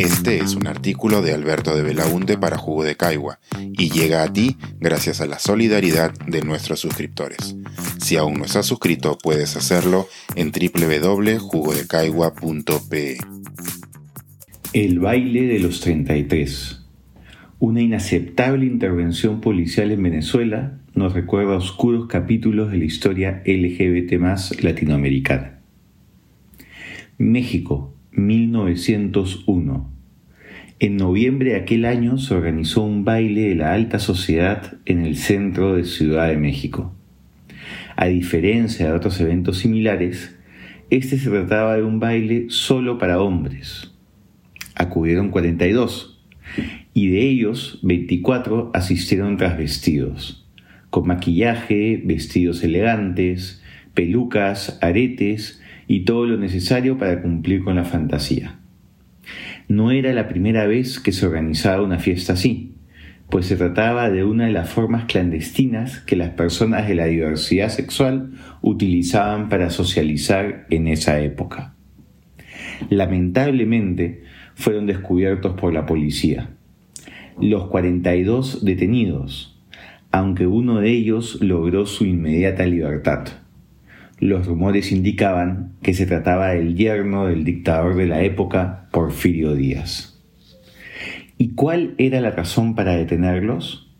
Este es un artículo de Alberto de Belaunte para Jugo de Caigua y llega a ti gracias a la solidaridad de nuestros suscriptores. Si aún no estás suscrito, puedes hacerlo en www.jugodecaigua.pe. El baile de los 33. Una inaceptable intervención policial en Venezuela nos recuerda oscuros capítulos de la historia LGBT latinoamericana. México, 1901. En noviembre de aquel año se organizó un baile de la alta sociedad en el centro de Ciudad de México. A diferencia de otros eventos similares, este se trataba de un baile solo para hombres. Acudieron 42 y de ellos 24 asistieron trasvestidos, con maquillaje, vestidos elegantes, pelucas, aretes y todo lo necesario para cumplir con la fantasía. No era la primera vez que se organizaba una fiesta así, pues se trataba de una de las formas clandestinas que las personas de la diversidad sexual utilizaban para socializar en esa época. Lamentablemente fueron descubiertos por la policía. Los 42 detenidos, aunque uno de ellos logró su inmediata libertad. Los rumores indicaban que se trataba del yerno del dictador de la época, Porfirio Díaz. ¿Y cuál era la razón para detenerlos?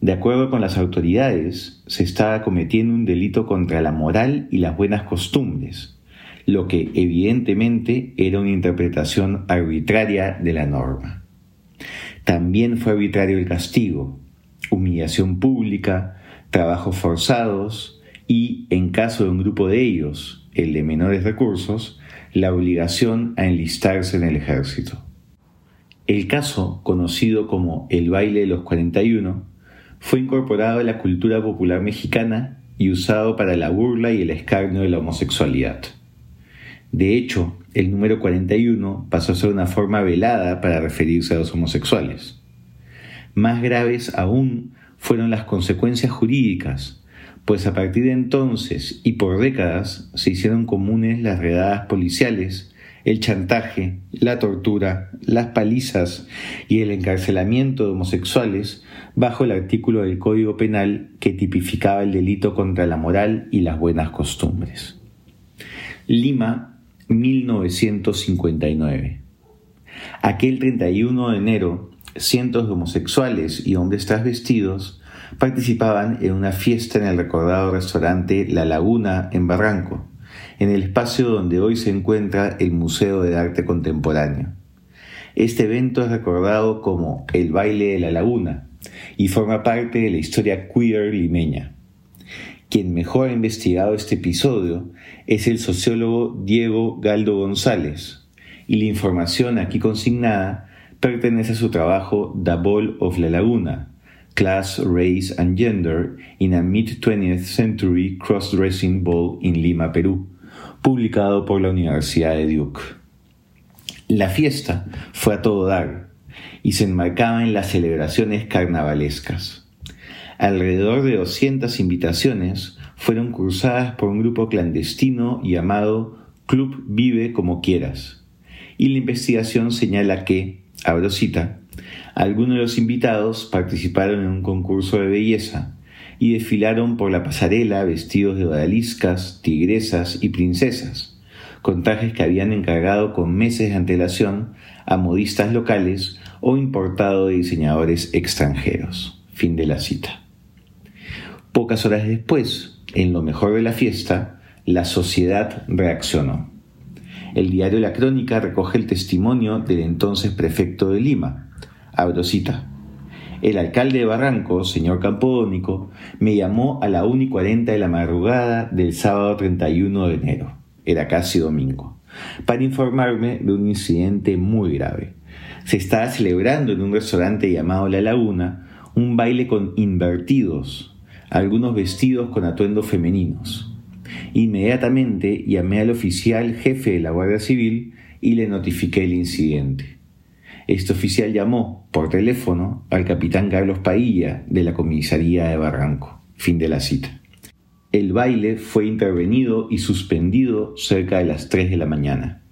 De acuerdo con las autoridades, se estaba cometiendo un delito contra la moral y las buenas costumbres, lo que evidentemente era una interpretación arbitraria de la norma. También fue arbitrario el castigo, humillación pública, trabajos forzados, y, en caso de un grupo de ellos, el de menores recursos, la obligación a enlistarse en el ejército. El caso, conocido como el baile de los 41, fue incorporado a la cultura popular mexicana y usado para la burla y el escarnio de la homosexualidad. De hecho, el número 41 pasó a ser una forma velada para referirse a los homosexuales. Más graves aún fueron las consecuencias jurídicas, pues a partir de entonces y por décadas se hicieron comunes las redadas policiales, el chantaje, la tortura, las palizas y el encarcelamiento de homosexuales bajo el artículo del Código Penal que tipificaba el delito contra la moral y las buenas costumbres. Lima, 1959. Aquel 31 de enero, cientos de homosexuales y hombres trasvestidos participaban en una fiesta en el recordado restaurante La Laguna en Barranco, en el espacio donde hoy se encuentra el Museo de Arte Contemporáneo. Este evento es recordado como el baile de la laguna y forma parte de la historia queer limeña. Quien mejor ha investigado este episodio es el sociólogo Diego Galdo González, y la información aquí consignada pertenece a su trabajo The Ball of la Laguna, Class, Race and Gender in a Mid-20th Century Cross-Dressing Ball in Lima, Perú, publicado por la Universidad de Duke. La fiesta fue a todo dar y se enmarcaba en las celebraciones carnavalescas. Alrededor de 200 invitaciones fueron cursadas por un grupo clandestino llamado Club Vive como quieras, y la investigación señala que, abro cita, algunos de los invitados participaron en un concurso de belleza y desfilaron por la pasarela vestidos de odaliscas, tigresas y princesas, con trajes que habían encargado con meses de antelación a modistas locales o importado de diseñadores extranjeros. Fin de la cita. Pocas horas después, en lo mejor de la fiesta, la sociedad reaccionó. El diario La Crónica recoge el testimonio del entonces prefecto de Lima, Abrosita. El alcalde de Barranco, señor Campodónico, me llamó a la 1 y 40 de la madrugada del sábado 31 de enero, era casi domingo, para informarme de un incidente muy grave. Se estaba celebrando en un restaurante llamado La Laguna un baile con invertidos, algunos vestidos con atuendos femeninos. Inmediatamente llamé al oficial jefe de la Guardia Civil y le notifiqué el incidente. Este oficial llamó por teléfono al capitán Carlos Pailla de la comisaría de Barranco. Fin de la cita. El baile fue intervenido y suspendido cerca de las 3 de la mañana.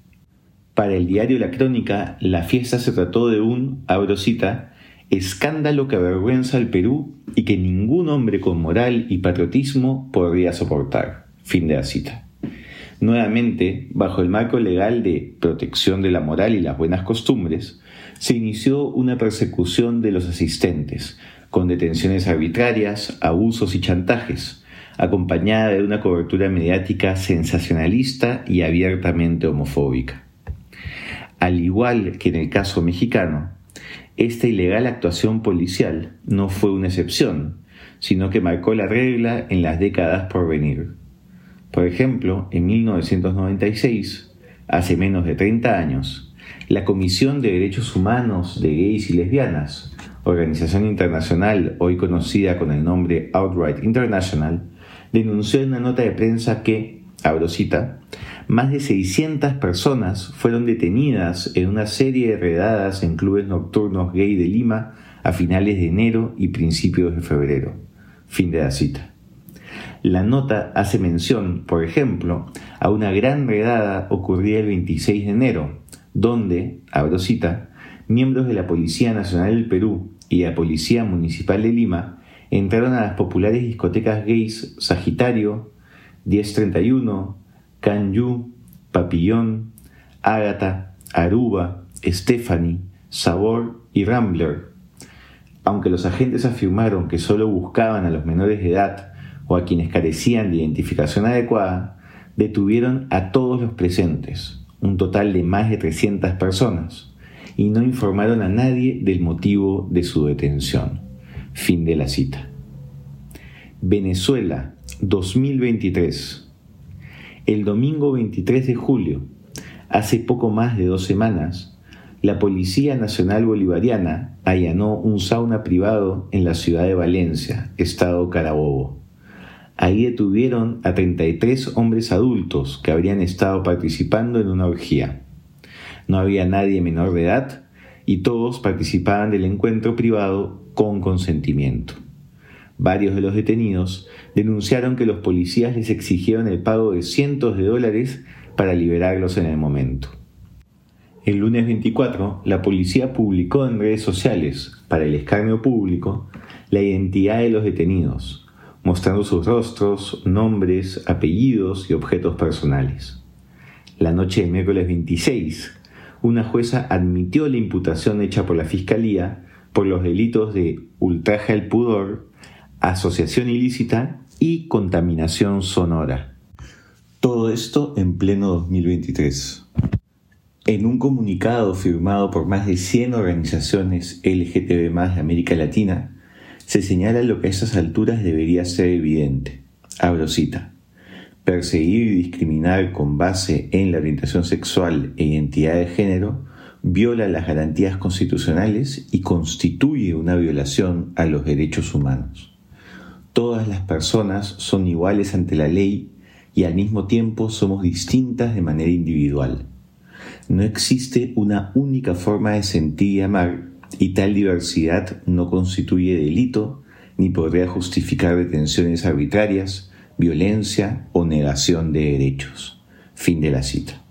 Para el diario La Crónica, la fiesta se trató de un, abro cita, escándalo que avergüenza al Perú y que ningún hombre con moral y patriotismo podría soportar. Fin de la cita. Nuevamente, bajo el marco legal de protección de la moral y las buenas costumbres, se inició una persecución de los asistentes, con detenciones arbitrarias, abusos y chantajes, acompañada de una cobertura mediática sensacionalista y abiertamente homofóbica. Al igual que en el caso mexicano, esta ilegal actuación policial no fue una excepción, sino que marcó la regla en las décadas por venir. Por ejemplo, en 1996, hace menos de 30 años, la Comisión de Derechos Humanos de Gays y Lesbianas, organización internacional hoy conocida con el nombre Outright International, denunció en una nota de prensa que, abro cita, más de 600 personas fueron detenidas en una serie de redadas en clubes nocturnos gay de Lima a finales de enero y principios de febrero. Fin de la cita. La nota hace mención, por ejemplo, a una gran redada ocurrida el 26 de enero, donde, abro cita, miembros de la Policía Nacional del Perú y la Policía Municipal de Lima entraron a las populares discotecas gays Sagitario, 1031, Canyu, Papillón, Ágata, Aruba, Stephanie, Sabor y Rambler. Aunque los agentes afirmaron que solo buscaban a los menores de edad o a quienes carecían de identificación adecuada, detuvieron a todos los presentes, un total de más de 300 personas, y no informaron a nadie del motivo de su detención. Fin de la cita. Venezuela, 2023. El domingo 23 de julio, hace poco más de dos semanas, la Policía Nacional Bolivariana allanó un sauna privado en la ciudad de Valencia, estado Carabobo. Ahí detuvieron a 33 hombres adultos que habrían estado participando en una orgía. No había nadie menor de edad y todos participaban del encuentro privado con consentimiento. Varios de los detenidos denunciaron que los policías les exigieron el pago de cientos de dólares para liberarlos en el momento. El lunes 24, la policía publicó en redes sociales, para el escarnio público, la identidad de los detenidos, mostrando sus rostros, nombres, apellidos y objetos personales. La noche del miércoles 26, una jueza admitió la imputación hecha por la Fiscalía por los delitos de ultraje al pudor, asociación ilícita y contaminación sonora. Todo esto en pleno 2023. En un comunicado firmado por más de 100 organizaciones LGTB de América Latina, se señala lo que a esas alturas debería ser evidente. Abro cita. Perseguir y discriminar con base en la orientación sexual e identidad de género viola las garantías constitucionales y constituye una violación a los derechos humanos todas las personas son iguales ante la ley y al mismo tiempo somos distintas de manera individual. No existe una única forma de sentir y amar y tal diversidad no constituye delito ni podría justificar detenciones arbitrarias, violencia o negación de derechos. Fin de la cita.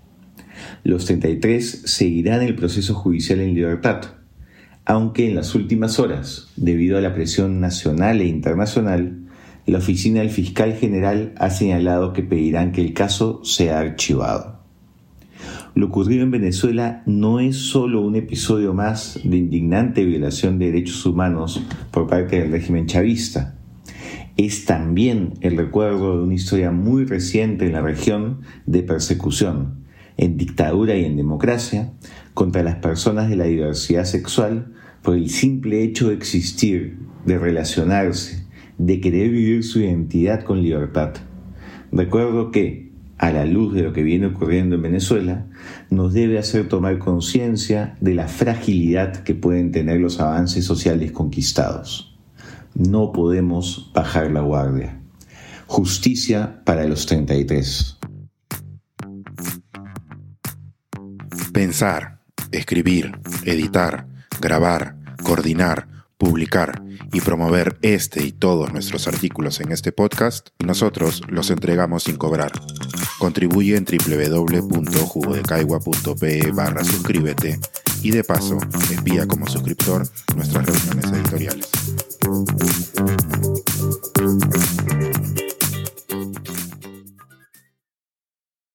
Los 33 seguirán el proceso judicial en libertad, aunque en las últimas horas, debido a la presión nacional e internacional, la oficina del fiscal general ha señalado que pedirán que el caso sea archivado. Lo ocurrido en Venezuela no es solo un episodio más de indignante violación de derechos humanos por parte del régimen chavista, es también el recuerdo de una historia muy reciente en la región de persecución, en dictadura y en democracia, contra las personas de la diversidad sexual por el simple hecho de existir, de relacionarse, de querer vivir su identidad con libertad. Recuerdo que, a la luz de lo que viene ocurriendo en Venezuela, nos debe hacer tomar conciencia de la fragilidad que pueden tener los avances sociales conquistados. No podemos bajar la guardia. Justicia para los 33. Pensar, escribir, editar, grabar, coordinar, publicar y promover este y todos nuestros artículos en este podcast, nosotros los entregamos sin cobrar. Contribuye en www.jugodecaigua.pe barra suscríbete y de paso envía como suscriptor nuestras reuniones editoriales.